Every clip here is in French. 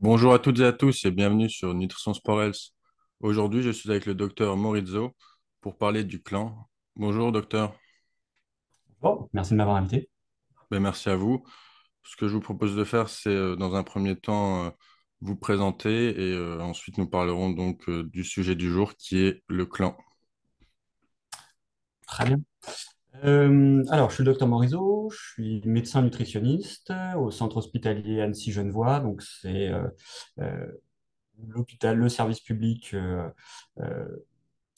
Bonjour à toutes et à tous et bienvenue sur Nutrition Sport Health. Aujourd'hui, je suis avec le docteur Maurizio pour parler du clan. Bonjour docteur. Bon, merci de m'avoir invité. Ben, merci à vous. Ce que je vous propose de faire, c'est euh, dans un premier temps euh, vous présenter et euh, ensuite nous parlerons donc du sujet du jour qui est le clan. Très bien. Euh, alors, je suis le docteur Morizot, je suis médecin nutritionniste au centre hospitalier Annecy-Genevois. Donc, c'est euh, euh, l'hôpital, le service public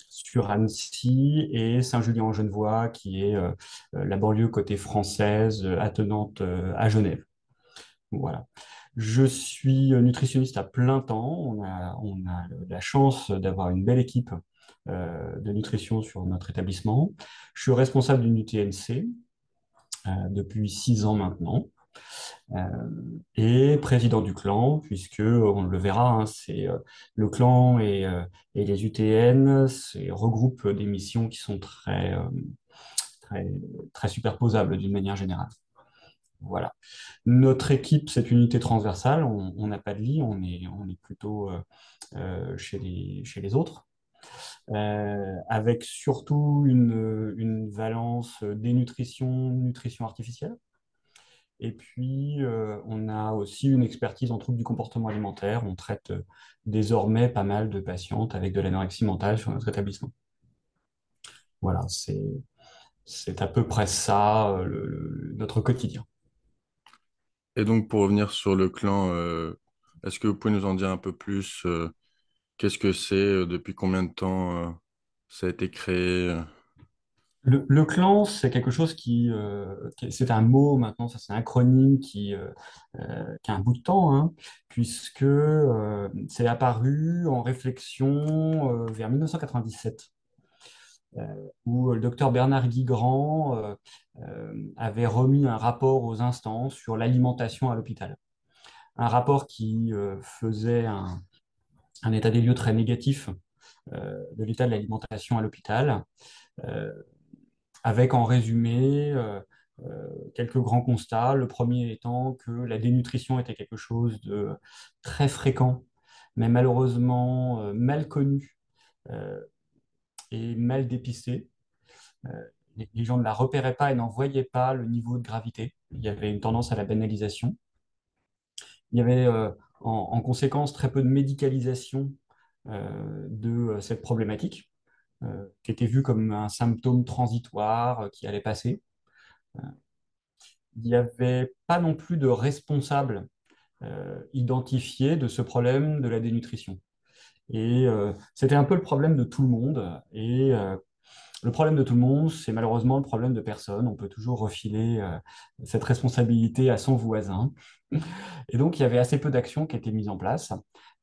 sur Annecy et Saint-Julien-en-Genevois, qui est la banlieue côté française attenante à Genève. Voilà. Je suis nutritionniste à plein temps. On a, on a la chance d'avoir une belle équipe de nutrition sur notre établissement. Je suis responsable d'une UTNC euh, depuis six ans maintenant. Euh, et président du clan, puisque on le verra, hein, c'est le clan et, les UTN regroupent des missions qui sont très, très, superposables d'une manière générale. Voilà. Notre équipe, c'est une unité transversale. On n'a pas de lit, on est, plutôt chez les autres. Euh, avec surtout une, une, valence dénutrition, nutrition artificielle. Et puis, euh, on a aussi une expertise en troubles du comportement alimentaire. On traite euh, désormais pas mal de patientes avec de l'anorexie mentale sur notre établissement. Voilà, c'est, c'est à peu près ça notre quotidien. Et donc, pour revenir sur le clan, est-ce que vous pouvez nous en dire un peu plus Qu'est-ce que c'est euh, Depuis combien de temps euh, ça a été créé euh? le, clan, c'est quelque chose qui, c'est un mot maintenant, ça c'est un acronyme qui, qui a un bout de temps, hein, puisque c'est apparu en réflexion vers 1997, où le docteur Bernard Guigrand avait remis un rapport aux instances sur l'alimentation à l'hôpital. Un rapport qui faisait un, un état des lieux très négatif euh, de l'état de l'alimentation à l'hôpital, euh, avec en résumé euh, quelques grands constats. Le premier étant que la dénutrition était quelque chose de très fréquent, mais malheureusement mal connu et mal dépisté. les gens ne la repéraient pas et n'en voyaient pas le niveau de gravité. Il y avait une tendance à la banalisation. Il y avait en, conséquence très peu de médicalisation euh, de euh, cette problématique, euh, qui était vue comme un symptôme transitoire qui allait passer. il n'y avait pas non plus de responsable identifié de ce problème de la dénutrition. Et c'était un peu le problème de tout le monde. Et le problème de tout le monde, c'est malheureusement le problème de personne. On peut toujours refiler euh, cette responsabilité à son voisin. Et donc, il y avait assez peu d'actions qui étaient mises en place.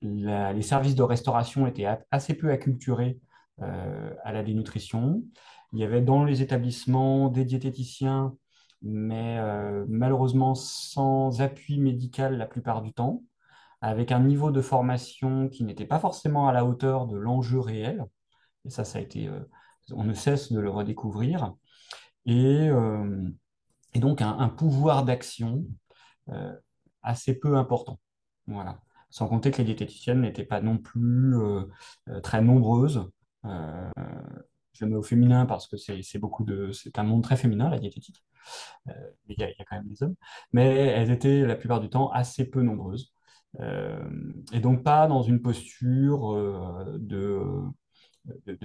les services de restauration étaient assez peu acculturés euh, à la dénutrition. Il y avait dans les établissements des diététiciens, mais euh, malheureusement sans appui médical la plupart du temps, avec un niveau de formation qui n'était pas forcément à la hauteur de l'enjeu réel. Et ça, ça a été on ne cesse de le redécouvrir, et, euh, donc un, pouvoir d'action euh, assez peu important. Voilà. Sans compter que les diététiciennes n'étaient pas non plus euh, très nombreuses. je mets au féminin parce que c'est beaucoup de, c'est un monde très féminin, la diététique. mais il y, a quand même des hommes. Mais elles étaient la plupart du temps assez peu nombreuses. et donc pas dans une posture de,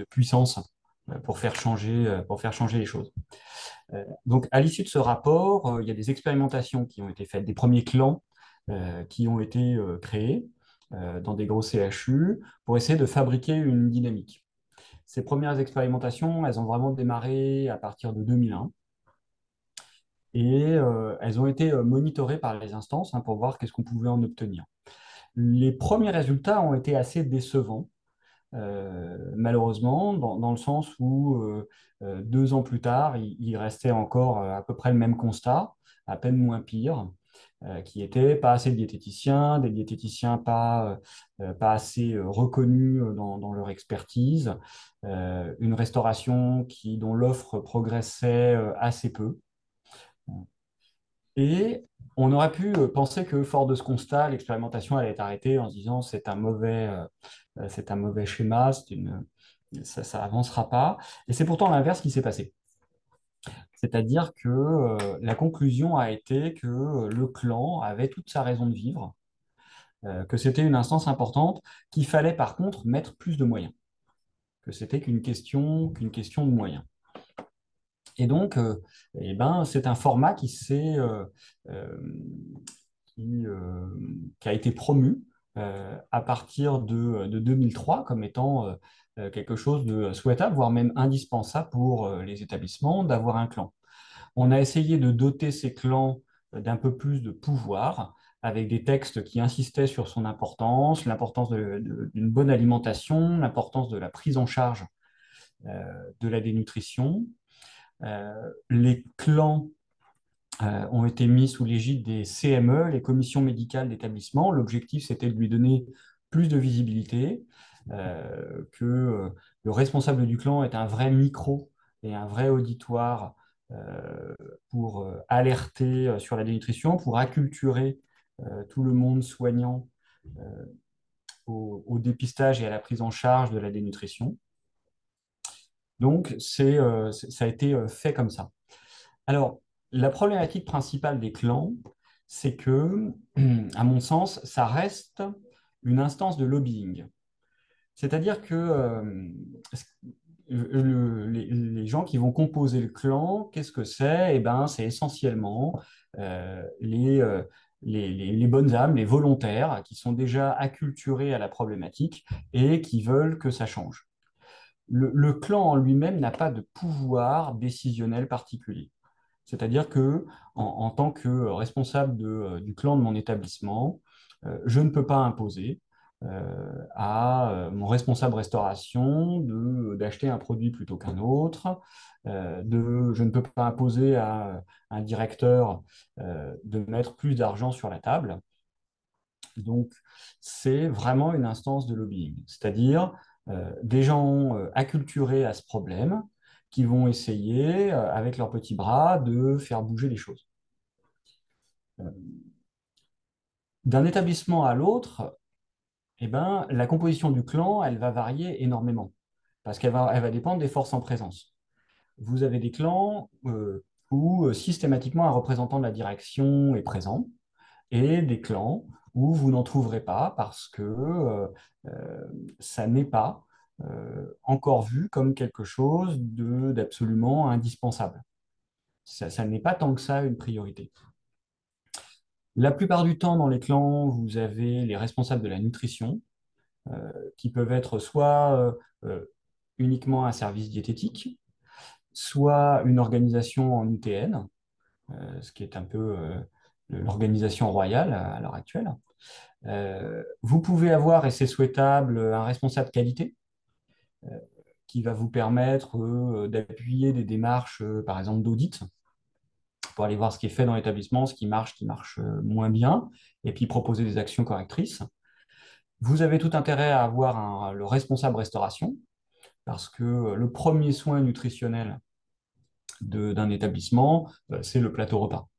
puissance pour faire changer, euh, pour faire changer les choses. Euh, donc, à l'issue de ce rapport, il y a des expérimentations qui ont été faites, des premiers clans qui ont été créés dans des gros CHU pour essayer de fabriquer une dynamique. Ces premières expérimentations, elles ont vraiment démarré à partir de 2001 et elles ont été monitorées par les instances hein, pour voir qu'est-ce qu'on pouvait en obtenir. Les premiers résultats ont été assez décevants euh, malheureusement, dans, le sens où euh, euh, deux ans plus tard, il, restait encore à peu près le même constat, à peine moins pire, qui était pas assez de diététiciens, des diététiciens pas, pas assez reconnus dans, dans, leur expertise, une restauration qui, dont l'offre progressait assez peu. Et on aurait pu penser que, fort de ce constat, l'expérimentation allait être arrêtée en se disant c'est un mauvais, c'est un mauvais schéma, une, ça n'avancera pas. Et c'est pourtant l'inverse qui s'est passé. C'est-à-dire que euh, la conclusion a été que euh, le clan avait toute sa raison de vivre, euh, que c'était une instance importante, qu'il fallait par contre mettre plus de moyens, que c'était qu'une question, qu'une question de moyens. Et donc, eh ben, c'est un format qui, qui, qui, a été promu à partir de, de, 2003 comme étant euh, quelque chose de souhaitable, voire même indispensable pour euh, les établissements d'avoir un clan. On a essayé de doter ces clans euh, d'un peu plus de pouvoir avec des textes qui insistaient sur son importance, l'importance d'une bonne alimentation, l'importance de la prise en charge de la dénutrition. Les clans ont été mis sous l'égide des CME, les commissions médicales d'établissement. L'objectif, c'était de lui donner plus de visibilité, euh, que euh, le responsable du clan est un vrai micro et un vrai auditoire euh, pour alerter sur la dénutrition, pour acculturer tout le monde soignant au, dépistage et à la prise en charge de la dénutrition. Donc, c'est, ça a été fait comme ça. Alors, la problématique principale des clans, c'est que, à mon sens, ça reste une instance de lobbying. C'est-à-dire que euh, les, gens qui vont composer le clan, qu'est-ce que c'est? Eh ben, c'est essentiellement euh, euh, les, bonnes âmes, les volontaires qui sont déjà acculturés à la problématique et qui veulent que ça change. Le, clan en lui-même n'a pas de pouvoir décisionnel particulier. C'est-à-dire que, en, tant que responsable du clan de mon établissement, je ne peux pas imposer, euh, à euh, mon responsable restauration d'acheter un produit plutôt qu'un autre. Euh, de, je ne peux pas imposer à un directeur de mettre plus d'argent sur la table. Donc, c'est vraiment une instance de lobbying, c'est-à-dire des gens acculturés à ce problème qui vont essayer, avec leurs petits bras, de faire bouger les choses. D'un établissement à l'autre, eh ben, la composition du clan, elle va varier énormément, parce qu'elle va, elle va dépendre des forces en présence. Vous avez des clans euh, où euh, systématiquement un représentant de la direction est présent, et des clans où vous n'en trouverez pas parce que euh, ça n'est pas encore vu comme quelque chose d'absolument indispensable. ça n'est pas tant que ça une priorité. La plupart du temps, dans les clans, vous avez les responsables de la nutrition, euh, qui peuvent être soit euh, euh, uniquement un service diététique, soit une organisation en UTN, ce qui est un peu l'organisation royale à, l'heure actuelle. vous pouvez avoir, et c'est souhaitable, un responsable qualité qui va vous permettre d'appuyer des démarches, par exemple, d'audit, pour aller voir ce qui est fait dans l'établissement, ce qui marche, ce qui marche euh, moins bien, et puis proposer des actions correctrices. Vous avez tout intérêt à avoir le responsable restauration, parce que le premier soin nutritionnel d'un établissement, euh, c'est le plateau repas.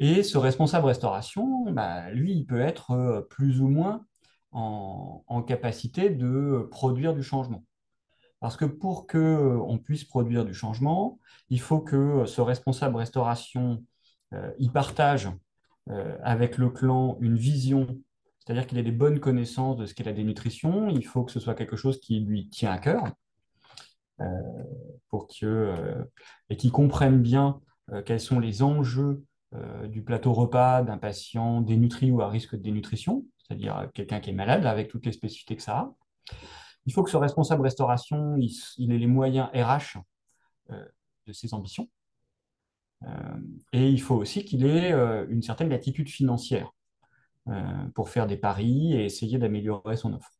Et ce responsable restauration, bah, lui, il peut être euh, plus ou moins en capacité de produire du changement. Parce que pour qu'on euh, puisse produire du changement, il faut que ce responsable restauration euh, partage avec le clan une vision, c'est-à-dire qu'il ait des bonnes connaissances de ce qu'est la dénutrition. Il faut que ce soit quelque chose qui lui tient à cœur et qu'il comprenne bien quels sont les enjeux du plateau repas d'un patient dénutri ou à risque de dénutrition, c'est-à-dire quelqu'un qui est malade avec toutes les spécificités que ça a. Il faut que ce responsable restauration, il, ait les moyens RH euh, de ses ambitions. Euh, et il faut aussi qu'il ait euh, une certaine latitude financière pour faire des paris et essayer d'améliorer son offre.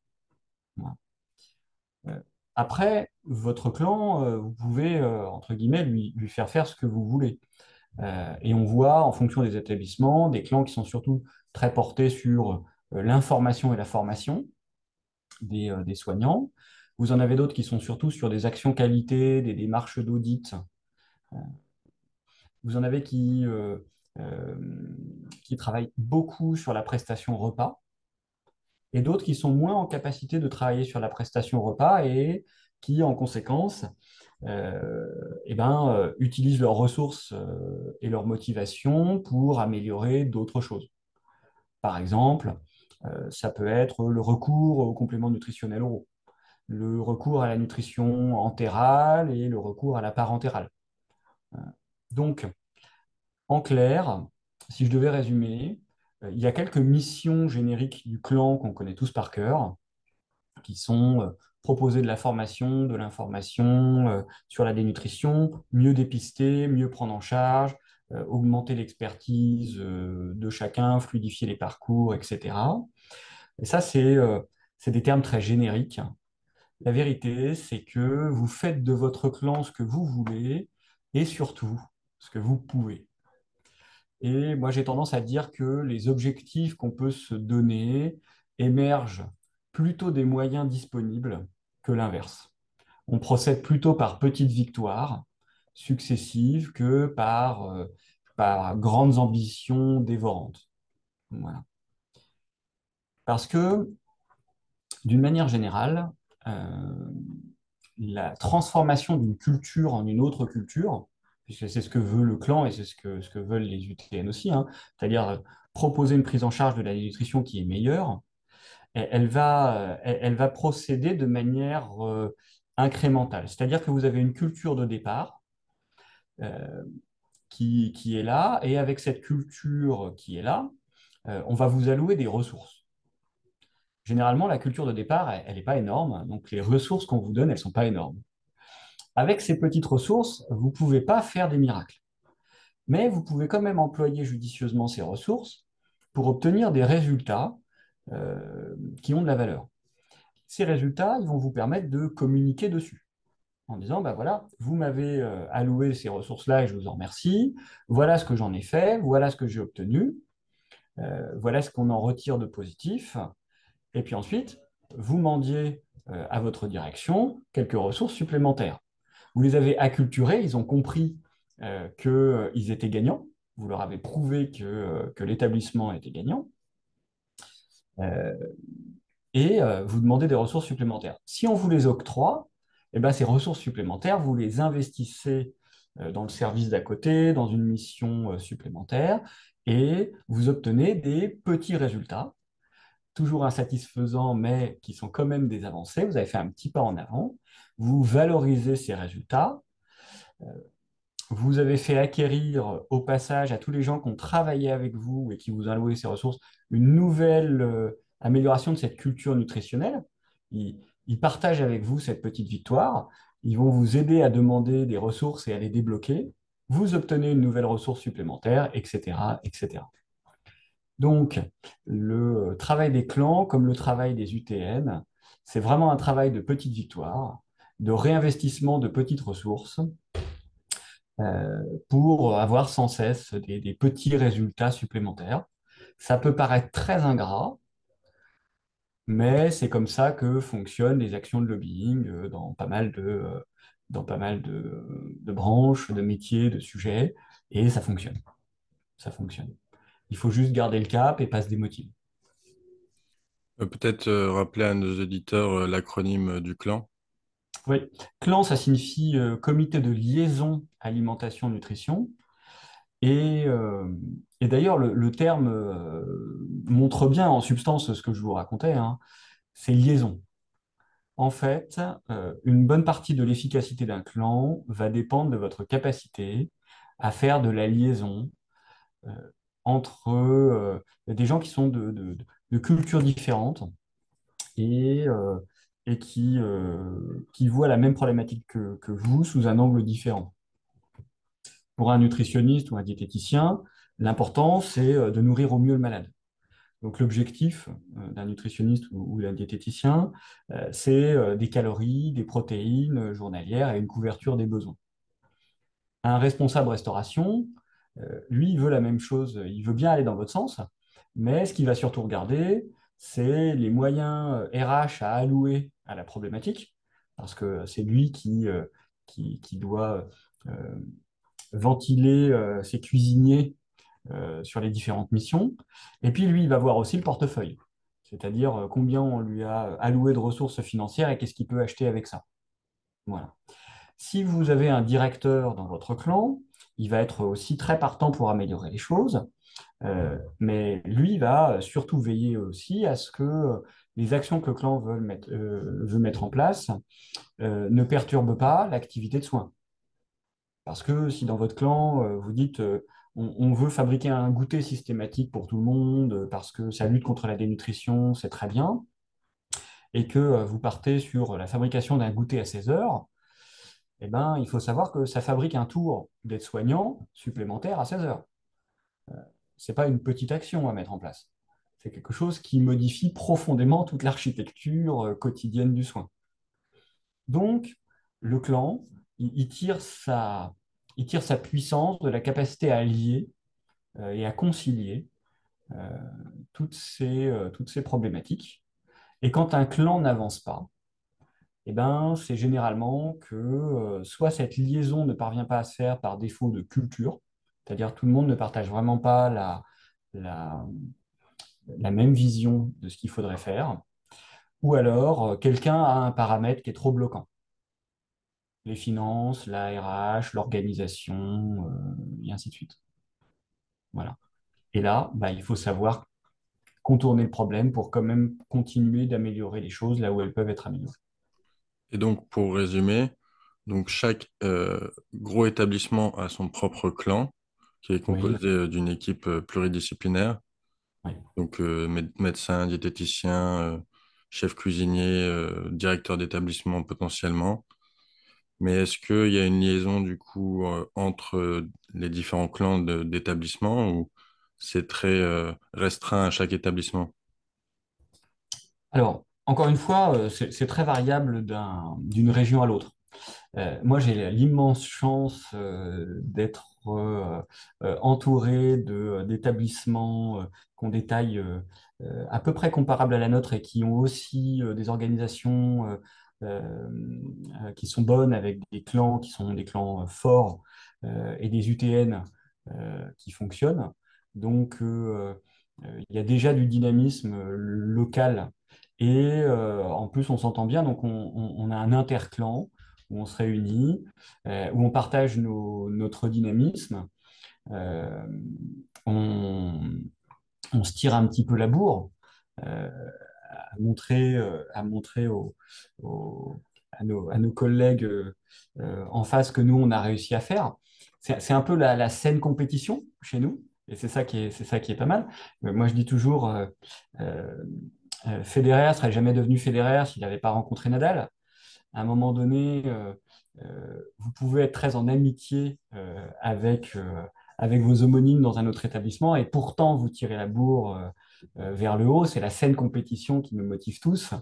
Après, votre clan, vous pouvez, entre guillemets, lui, faire faire ce que vous voulez. Et on voit, en fonction des établissements, des clans qui sont surtout très portés sur l'information et la formation, euh, des, soignants. Vous en avez d'autres qui sont surtout sur des actions qualité, des démarches d'audit. Euh, Vous en avez qui, euh, euh, qui travaillent beaucoup sur la prestation repas et d'autres qui sont moins en capacité de travailler sur la prestation repas et qui, en conséquence, euh, eh ben, euh, utilisent leurs ressources euh, et leur motivation pour améliorer d'autres choses. Par exemple, euh, ça peut être le recours aux compléments nutritionnels oraux, le recours à la nutrition entérale et le recours à la parentérale. Euh, Donc, en clair, si je devais résumer, euh, il y a quelques missions génériques du clan qu'on connaît tous par cœur, qui sont euh, proposer de la formation, de l'information euh, sur la dénutrition, mieux dépister, mieux prendre en charge, euh, augmenter l'expertise euh, de chacun, fluidifier les parcours, etc. Et ça, c'est c'est des termes très génériques. La vérité, c'est que vous faites de votre clan ce que vous voulez et surtout ce que vous pouvez. Et moi, j'ai tendance à dire que les objectifs qu'on peut se donner émergent plutôt des moyens disponibles que l'inverse. On procède plutôt par petites victoires successives que par, euh, par grandes ambitions dévorantes. Parce que, d'une manière générale, euh, la transformation d'une culture en une autre culture, puisque c'est ce que veut le clan et c'est ce que, ce que veulent les UTN aussi, hein, c'est-à-dire euh, proposer une prise en charge de la nutrition qui est meilleure, elle, va, elle, va procéder de manière euh, incrémentale. C'est-à-dire que vous avez une culture de départ euh, qui, qui est là, et avec cette culture qui est là, euh, on va vous allouer des ressources. Généralement, la culture de départ, elle n'est pas énorme, donc les ressources qu'on vous donne, elles ne sont pas énormes. Avec ces petites ressources, vous ne pouvez pas faire des miracles. Mais vous pouvez quand même employer judicieusement ces ressources pour obtenir des résultats euh, qui ont de la valeur. Ces résultats, ils vont vous permettre de communiquer dessus en disant, ben voilà, vous m'avez euh, alloué ces ressources-là et je vous en remercie, voilà ce que j'en ai fait, voilà ce que j'ai obtenu, euh, voilà ce qu'on en retire de positif, et puis ensuite, vous mendiez à votre direction quelques ressources supplémentaires. Vous les avez acculturés, ils ont compris euh, qu'ils étaient gagnants, vous leur avez prouvé que, que l'établissement était gagnant, et euh, vous demandez des ressources supplémentaires. Si on vous les octroie, eh ben, ces ressources supplémentaires, vous les investissez euh, dans le service d'à côté, dans une mission euh, supplémentaire, et vous obtenez des petits résultats, toujours insatisfaisants, mais qui sont quand même des avancées. Vous avez fait un petit pas en avant. Vous valorisez ces résultats. Euh, vous avez fait acquérir au passage à tous les gens qui ont travaillé avec vous et qui vous ont alloué ces ressources une nouvelle euh, amélioration de cette culture nutritionnelle. Ils, partagent avec vous cette petite victoire. Ils vont vous aider à demander des ressources et à les débloquer. Vous obtenez une nouvelle ressource supplémentaire, etc., etc. Donc, le travail des clans, comme le travail des UTN, c'est vraiment un travail de petites victoires, de réinvestissement de petites ressources euh, pour avoir sans cesse des, des petits résultats supplémentaires. Ça peut paraître très ingrat, mais c'est comme ça que fonctionnent les actions de lobbying euh, dans pas mal de, euh, dans pas mal de, de branches, de métiers, de sujets, et ça fonctionne. Ça fonctionne. Il faut juste garder le cap et pas se démotiver. Euh, Peut-être euh, rappeler à nos éditeurs euh, l'acronyme euh, du clan? Oui, CLAN, ça signifie euh, Comité de liaison alimentation-nutrition. Et, euh, et d'ailleurs, le, terme euh, montre bien en substance ce que je vous racontais, hein. c'est liaison. En fait, euh, une bonne partie de l'efficacité d'un clan va dépendre de votre capacité à faire de la liaison entre des gens qui sont de, de- de cultures différentes et, et qui, qui voient la même problématique que, que vous sous un angle différent. Pour un nutritionniste ou un diététicien, l'important, c'est euh, de nourrir au mieux le malade. Donc l'objectif euh, d'un nutritionniste ou, d'un diététicien, euh, c'est des calories, des protéines journalières et une couverture des besoins. Un responsable restauration, lui, il veut la même chose, il veut bien aller dans votre sens, mais ce qu'il va surtout regarder, c'est les moyens RH à allouer à la problématique, parce que c'est lui qui, qui, doit ventiler ses cuisiniers sur les différentes missions. Et puis lui, il va voir aussi le portefeuille, c'est-à-dire combien on lui a alloué de ressources financières et qu'est-ce qu'il peut acheter avec ça. Voilà. Si vous avez un directeur dans votre clan, il va être aussi très partant pour améliorer les choses, euh, mais lui va surtout veiller aussi à ce que les actions que le clan veut mettre, euh, en place euh, ne perturbent pas l'activité de soins. Parce que si dans votre clan, vous dites on, on, veut fabriquer un goûter systématique pour tout le monde, parce que ça lutte contre la dénutrition, c'est très bien, et que vous partez sur la fabrication d'un goûter à 16 heures, eh ben, il faut savoir que ça fabrique un tour d'aide-soignant supplémentaire à 16 heures. Euh, Ce n'est pas une petite action à mettre en place. C'est quelque chose qui modifie profondément toute l'architecture euh, quotidienne du soin. Donc, le clan, il, tire, sa, il tire sa puissance de la capacité à lier euh, et à concilier toutes, ces, toutes ces problématiques. Et quand un clan n'avance pas, eh ben, c'est généralement que euh, soit cette liaison ne parvient pas à se faire par défaut de culture, c'est-à-dire tout le monde ne partage vraiment pas la, la, la même vision de ce qu'il faudrait faire, ou alors euh, quelqu'un a un paramètre qui est trop bloquant. Les finances, la RH, l'organisation, euh, et ainsi de suite. Voilà. Et là, bah, il faut savoir contourner le problème pour quand même continuer d'améliorer les choses là où elles peuvent être améliorées. Et donc, pour résumer, donc chaque euh, gros établissement a son propre clan qui est composé euh, d'une équipe euh, pluridisciplinaire. Donc, médecin, diététicien, chef cuisinier, directeur d'établissement potentiellement. Mais est-ce qu'il y a une liaison du coup entre les différents clans d'établissement ou c'est très restreint à chaque établissement? Alors, encore une fois, euh, c'est très variable d'une région à l'autre. Euh, moi, j'ai l'immense chance euh, d'être entouré d'établissements des tailles à peu près comparables à la nôtre et qui ont aussi des organisations qui sont bonnes avec des clans qui sont des clans forts et des UTN qui fonctionnent. Donc, il y a déjà du dynamisme local et euh, en plus, on s'entend bien, donc on, a un interclan où on se réunit, euh, où on partage notre dynamisme. Euh, on, se tire un petit peu la bourre à montrer, à, montrer à, nos, collègues en face que nous, on a réussi à faire. C'est un peu la, la, saine compétition chez nous, et c'est ça, qui est, pas mal. moi, je dis toujours, euh, Federer ne serait jamais devenu Federer s'il n'avait pas rencontré Nadal. À un moment donné, euh, euh, vous pouvez être très en amitié avec vos homonymes dans un autre établissement et pourtant vous tirez la bourre vers le haut. C'est la saine compétition qui nous motive tous.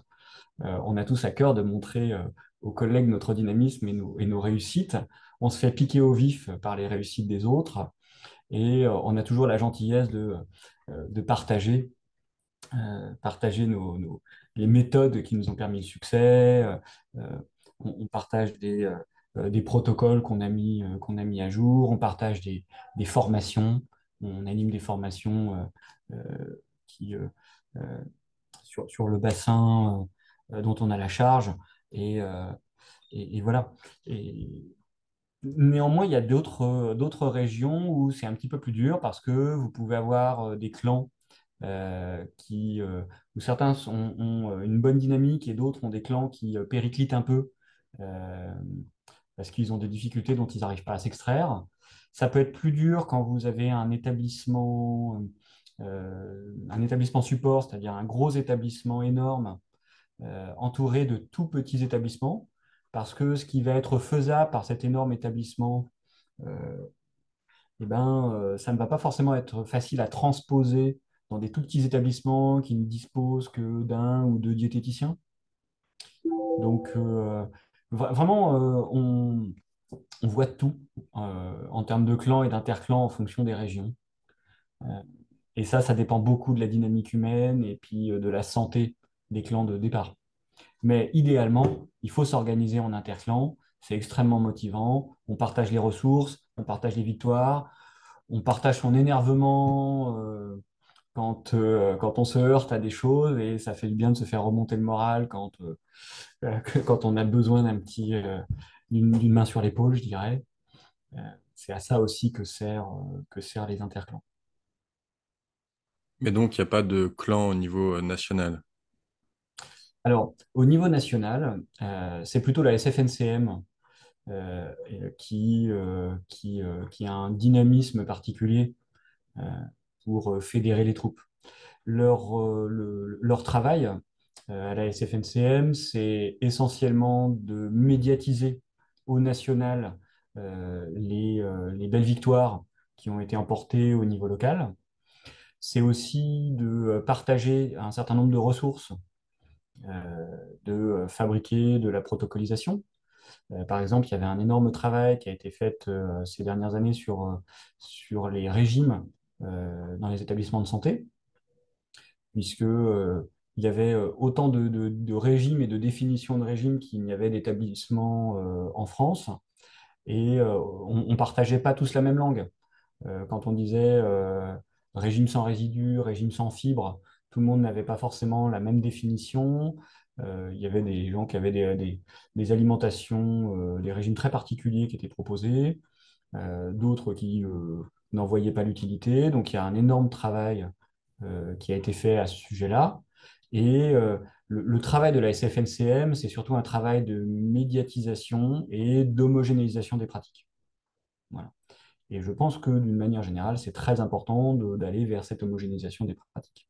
on a tous à cœur de montrer aux collègues notre dynamisme et nos, réussites. On se fait piquer au vif par les réussites des autres et on a toujours la gentillesse de, partager euh, partager nos, les méthodes qui nous ont permis le succès. Euh, euh, on, partage des, des protocoles qu'on a, mis, a mis à jour. On partage des, des formations. On anime des formations qui, sur, sur, le bassin dont on a la charge. Et, voilà. Et, Néanmoins, il y a d'autres régions où c'est un petit peu plus dur parce que vous pouvez avoir des clans euh, qui, euh, où certains ont euh, une bonne dynamique et d'autres ont des clans qui périclitent un peu parce qu'ils ont des difficultés dont ils n'arrivent pas à s'extraire. Ça peut être plus dur quand vous avez un établissement, un établissement support, c'est-à-dire un gros établissement énorme entouré de tout petits établissements, parce que ce qui va être faisable par cet énorme établissement, eh ben, ça ne va pas forcément être facile à transposer dans des tout petits établissements qui ne disposent que d'un ou deux diététiciens. Donc, euh, vraiment, euh, on, voit tout euh, en termes de clans et d'interclans en fonction des régions. Et ça, ça dépend beaucoup de la dynamique humaine et puis de la santé des clans de départ. Mais idéalement, il faut s'organiser en interclan. C'est extrêmement motivant. On partage les ressources. on partage les victoires, on partage son énervement quand, quand on se heurte à des choses et ça fait du bien de se faire remonter le moral quand, on a besoin d'une main sur l'épaule, je dirais. c'est à ça aussi que, que servent les interclans. Mais donc, il n'y a pas de clan au niveau national? Alors, au niveau national, euh, c'est plutôt la SFNCM euh, qui, euh, qui, qui, a un dynamisme particulier pour fédérer les troupes. Leur, leur travail à la SFNCM, c'est essentiellement de médiatiser au national les, les belles victoires qui ont été emportées au niveau local. C'est aussi de partager un certain nombre de ressources euh, de euh, fabriquer de la protocolisation. Euh, par exemple, il y avait un énorme travail qui a été fait ces dernières années sur, sur les régimes dans les établissements de santé, puisque il y avait autant de, de, régimes et de définitions de régimes qu'il n'y avait d'établissements en France, et on ne partageait pas tous la même langue. quand on disait régime sans résidus, régime sans fibres, tout le monde n'avait pas forcément la même définition. Euh, il y avait des gens qui avaient des, alimentations, euh, des régimes très particuliers qui étaient proposés, euh, d'autres qui n'en voyaient pas l'utilité. Donc il y a un énorme travail qui a été fait à ce sujet-là. Et le, travail de la SFNCM, c'est surtout un travail de médiatisation et d'homogénéisation des pratiques. Voilà. Et je pense que d'une manière générale, c'est très important d'aller vers cette homogénéisation des pratiques.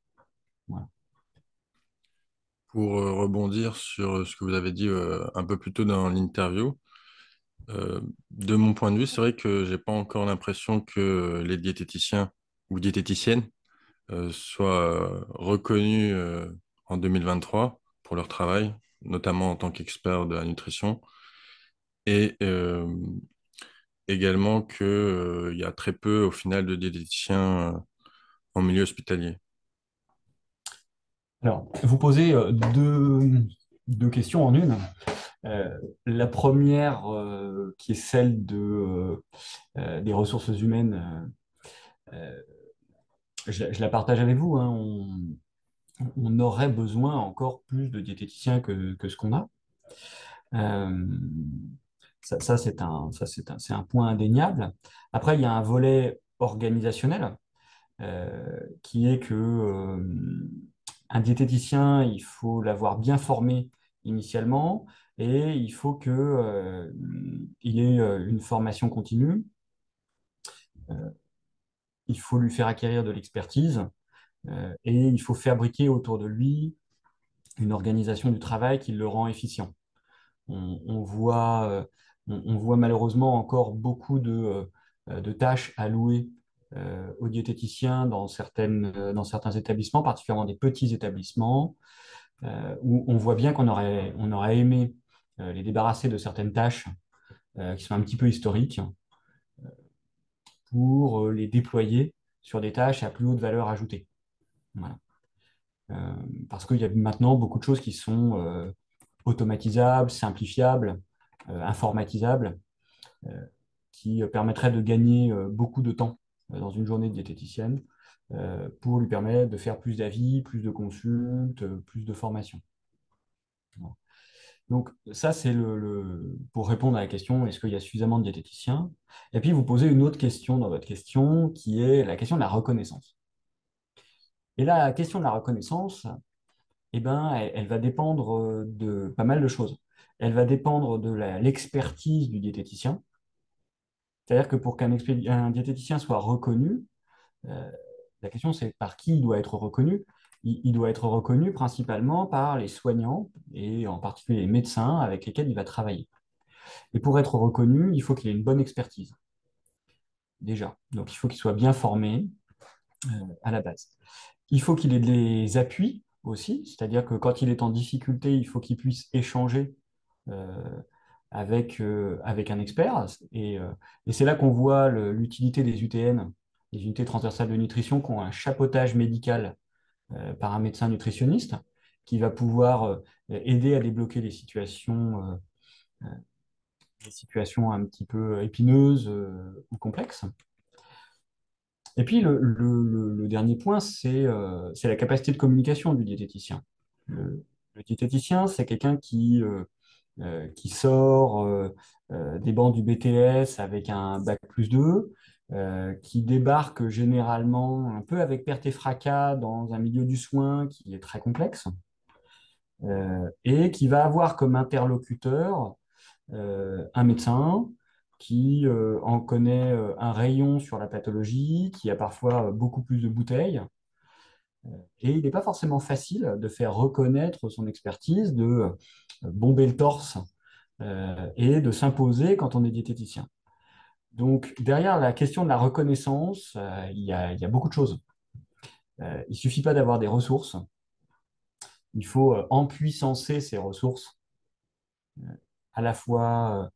Pour euh, rebondir sur euh, ce que vous avez dit euh, un peu plus tôt dans l'interview, de mon point de vue, c'est vrai que j'ai pas encore l'impression que les diététiciens ou diététiciennes soient reconnus en 2023 pour leur travail, notamment en tant qu'experts de la nutrition, et également qu'il y a très peu au final de diététiciens en milieu hospitalier. Alors, vous posez euh, deux, questions en une. Euh, la première, euh, qui est celle de, des ressources humaines, je, la partage avec vous. Hein. On, aurait besoin encore plus de diététiciens que, ce qu'on a. ça, c'est un, un, un, point indéniable. Après, il y a un volet organisationnel qui est que un diététicien, il faut l'avoir bien formé initialement et il faut qu'il euh, ait euh, une formation continue. Euh, il faut lui faire acquérir de l'expertise et il faut fabriquer autour de lui une organisation du travail qui le rend efficient. On, voit, on, voit, malheureusement encore beaucoup de, de tâches allouées euh, aux diététiciens euh, dans certains établissements, particulièrement des petits établissements, euh, où on voit bien qu'on aurait, on aurait aimé les débarrasser de certaines tâches qui sont un petit peu historiques pour les déployer sur des tâches à plus haute valeur ajoutée. parce qu'il y a maintenant beaucoup de choses qui sont automatisables, simplifiables, informatisables, qui permettraient de gagner beaucoup de temps euh, dans une journée diététicienne euh, pour lui permettre de faire plus d'avis, plus de consultes, euh, plus de formations. Donc ça, c'est le, pour répondre à la question, est-ce qu'il y a suffisamment de diététiciens? Et puis vous posez une autre question dans votre question, qui est la question de la reconnaissance. Et la question de la reconnaissance, eh ben, elle, va dépendre de pas mal de choses. Elle va dépendre de l'expertise du diététicien, c'est-à-dire que pour qu'un diététicien soit reconnu, euh, la question c'est par qui il doit être reconnu. Il, doit être reconnu principalement par les soignants et en particulier les médecins avec lesquels il va travailler. Et pour être reconnu, il faut qu'il ait une bonne expertise. Déjà. Donc il faut qu'il soit bien formé euh, à la base. Il faut qu'il ait des appuis aussi, c'est-à-dire que quand il est en difficulté, il faut qu'il puisse échanger avec, euh, avec un expert. Et, euh, et c'est là qu'on voit l'utilité des UTN, les unités transversales de nutrition, qui ont un chapeautage médical euh, par un médecin nutritionniste qui va pouvoir aider à débloquer les situations des situations un petit peu épineuses ou complexes. Et puis le, dernier point, c'est la capacité de communication du diététicien. Le, diététicien, c'est quelqu'un qui, qui sort des bancs du BTS avec un bac plus 2, qui débarque généralement un peu avec perte et fracas dans un milieu du soin qui est très complexe, et qui va avoir comme interlocuteur un médecin qui en connaît un rayon sur la pathologie, qui a parfois beaucoup plus de bouteilles. Et il n'est pas forcément facile de faire reconnaître son expertise, de bomber le torse et de s'imposer quand on est diététicien. Donc, derrière la question de la reconnaissance, il y, a, beaucoup de choses. il ne suffit pas d'avoir des ressources. Il faut empuissancer ces ressources, à la fois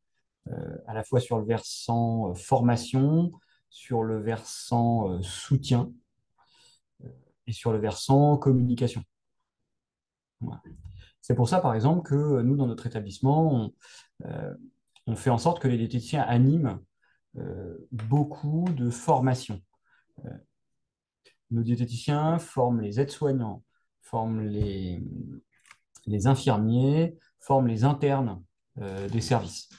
euh, à la fois sur le versant euh, formation, sur le versant euh, soutien et sur le versant communication. C'est pour ça, par exemple, que nous, dans notre établissement, on, fait en sorte que les diététiciens animent beaucoup de formations. nos diététiciens forment les aides-soignants, forment les, infirmiers, forment les internes des services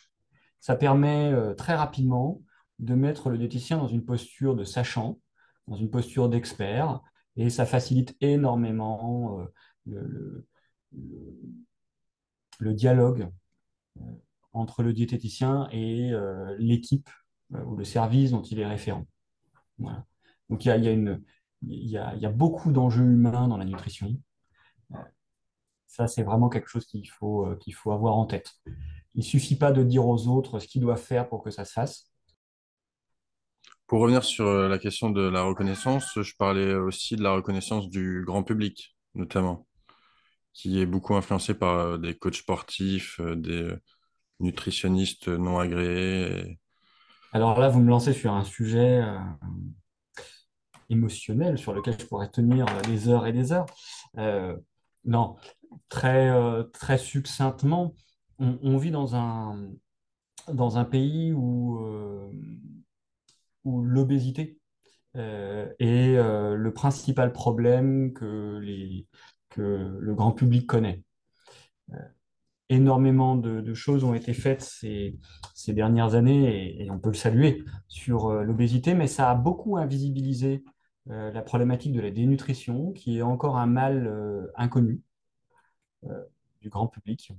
ça permet euh, très rapidement de mettre le diététicien dans une posture de sachant, dans une posture d'expert, et ça facilite énormément euh, le, dialogue euh, entre le diététicien et l'équipe ou le service dont il est référent. Donc il y a, beaucoup d'enjeux humains dans la nutrition. Ça, c'est vraiment quelque chose qu'il faut, qu'il faut avoir en tête. Il ne suffit pas de dire aux autres ce qu'ils doivent faire pour que ça se fasse. Pour revenir sur euh, la question de la reconnaissance, je parlais aussi de la reconnaissance du grand public, notamment, qui est beaucoup influencé par euh, des coachs sportifs, euh, des nutritionnistes non agréés. Alors là, vous me lancez sur un sujet émotionnel sur lequel je pourrais tenir des heures et des heures. non, très, très succinctement, on, vit dans un, dans un pays où, euh, où l'obésité euh, est euh, le principal problème que, les, le grand public connaît. énormément de, choses ont été faites ces, dernières années, et, on peut le saluer, sur l'obésité, mais ça a beaucoup invisibilisé la problématique de la dénutrition, qui est encore un mal inconnu du grand public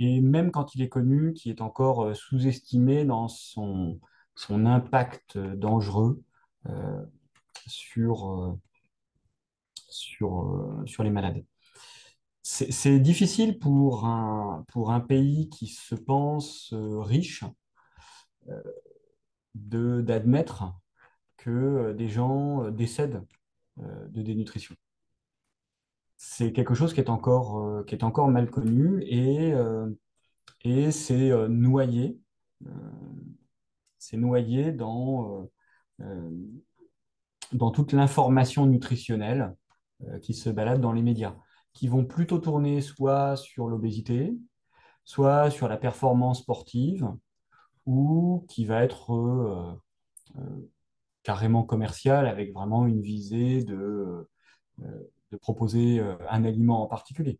et même quand il est connu, qui est encore euh, sous-estimé dans son, impact dangereux euh, sur, euh, sur, sur les malades. C'est difficile pour un, pour un pays qui se pense riche d'admettre que des gens décèdent de dénutrition c'est quelque chose qui est encore, euh, qui est encore mal connu et, euh, et c'est euh, noyé, c'est noyé dans, dans toute l'information nutritionnelle qui se balade dans les médias, qui vont plutôt tourner soit sur l'obésité, soit sur la performance sportive, ou qui va être carrément commercial avec vraiment une visée de proposer euh, un aliment en particulier.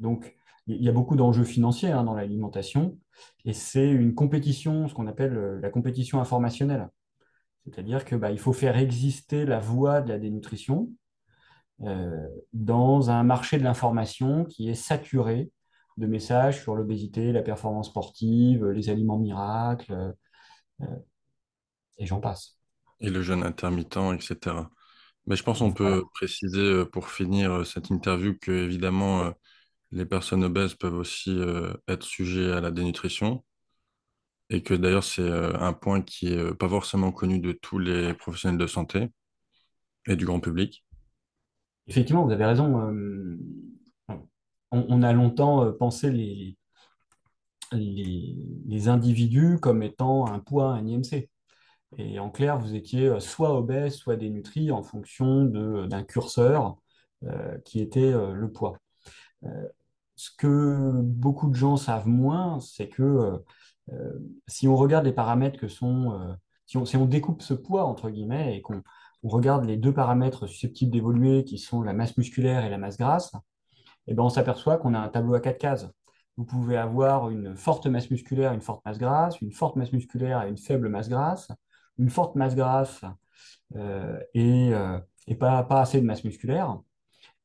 Donc, il y a beaucoup d'enjeux financiers hein, dans l'alimentation et c'est une compétition, ce qu'on appelle euh, la compétition informationnelle. C'est-à-dire qu'il bah, faut faire exister la voie de la dénutrition euh, dans un marché de l'information qui est saturé de messages sur l'obésité, la performance sportive, les aliments miracles, et j'en passe. Et le jeûne intermittent, etc. Mais je pense qu'on peut préciser euh, pour finir euh, cette interview que évidemment euh, les personnes obèses peuvent aussi être sujets à la dénutrition et que d'ailleurs c'est un point qui est pas forcément connu de tous les professionnels de santé et du grand public. Effectivement, vous avez raison. On, a longtemps pensé les, les individus comme étant un poids, un IMC. Et en clair, vous étiez euh, soit obèse, soit dénutri en fonction d'un curseur euh, qui était euh, le poids. ce que beaucoup de gens savent moins, c'est que si on regarde les paramètres que sont, si on, si, on, découpe ce poids, entre guillemets, et qu'on on regarde les deux paramètres susceptibles d'évoluer, qui sont la masse musculaire et la masse grasse, eh ben on s'aperçoit qu'on a un tableau à quatre cases. Vous pouvez avoir une forte masse musculaire, une forte masse grasse, une forte masse musculaire et une faible masse grasse, une forte masse grasse euh, et, euh, pas, assez de masse musculaire,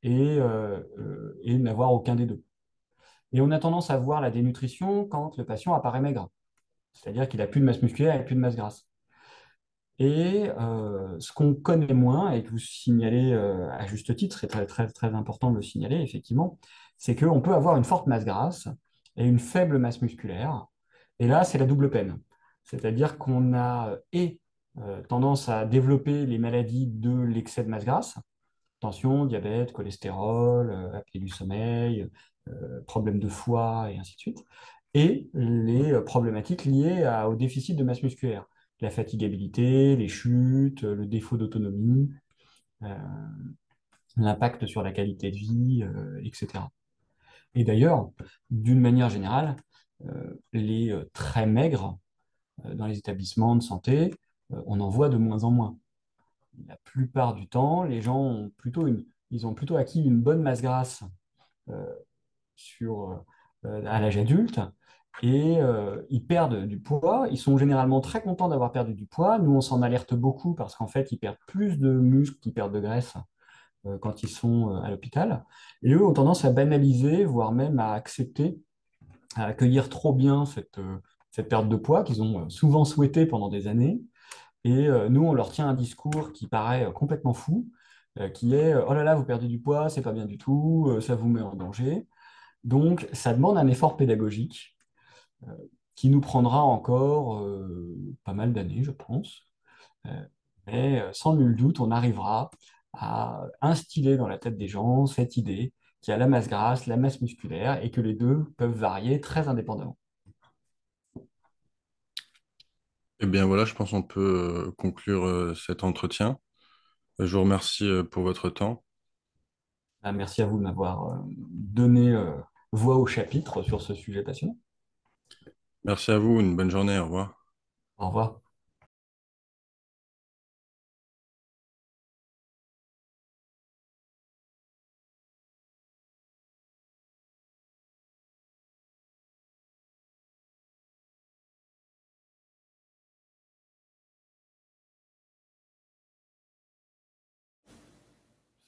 et, euh, et n'avoir aucun des deux. Et on a tendance à voir la dénutrition quand le patient apparaît maigre, c'est-à-dire qu'il n'a plus de masse musculaire et plus de masse grasse. Et euh, ce qu'on connaît moins, et que vous signalez euh, à juste titre, c'est très, très, très important de le signaler, effectivement, c'est qu'on peut avoir une forte masse grasse et une faible masse musculaire. Et là, c'est la double peine. C'est-à-dire qu'on a et euh, tendance à développer les maladies de l'excès de masse grasse, tension, diabète, cholestérol, apnée du sommeil, problèmes de foie, et ainsi de suite, et les problématiques liées au déficit de masse musculaire la fatigabilité, les chutes, le défaut d'autonomie, euh, l'impact sur la qualité de vie, euh, etc. Et d'ailleurs, d'une manière générale, euh, les très maigres dans les établissements de santé, on en voit de moins en moins. La plupart du temps, les gens ont plutôt, acquis une bonne masse grasse sur, à l'âge adulte, et euh, ils perdent du poids. Ils sont généralement très contents d'avoir perdu du poids. Nous, on s'en alerte beaucoup parce qu'en fait, ils perdent plus de muscles qu'ils perdent de graisse euh, quand ils sont euh, à l'hôpital. Et eux ont tendance à banaliser, voire même à accepter, à accueillir trop bien cette, cette perte de poids qu'ils ont souvent souhaité pendant des années. Et nous, on leur tient un discours qui paraît complètement fou, qui est Oh là là, vous perdez du poids, c'est pas bien du tout, ça vous met en danger. Donc, ça demande un effort pédagogique qui nous prendra encore euh, pas mal d'années, je pense. Euh, mais euh, sans nul doute, on arrivera à instiller dans la tête des gens cette idée qu'il y a la masse grasse, la masse musculaire, et que les deux peuvent varier très indépendamment. Eh bien voilà, je pense qu'on peut conclure cet entretien. Je vous remercie pour votre temps. Ah, merci à vous de m'avoir donné voix au chapitre sur ce sujet passionnant. Merci à vous, une bonne journée, au revoir. Au revoir.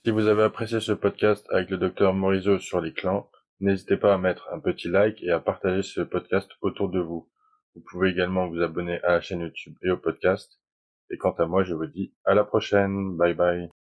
Si vous avez apprécié ce podcast avec le docteur Morizot sur les clans, N'hésitez pas à mettre un petit like et à partager ce podcast autour de vous. Vous pouvez également vous abonner à la chaîne YouTube et au podcast. Et quant à moi, je vous dis à la prochaine. Bye bye.